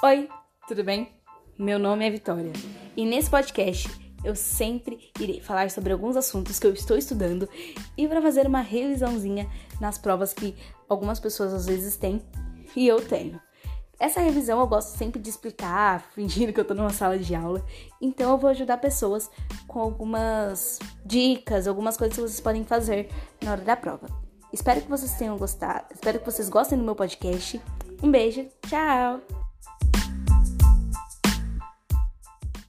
Oi, tudo bem? Meu nome é Vitória e nesse podcast eu sempre irei falar sobre alguns assuntos que eu estou estudando e para fazer uma revisãozinha nas provas que algumas pessoas às vezes têm e eu tenho. Essa revisão eu gosto sempre de explicar, fingindo que eu tô numa sala de aula, então eu vou ajudar pessoas com algumas dicas, algumas coisas que vocês podem fazer na hora da prova. Espero que vocês tenham gostado, espero que vocês gostem do meu podcast. Um beijo, tchau!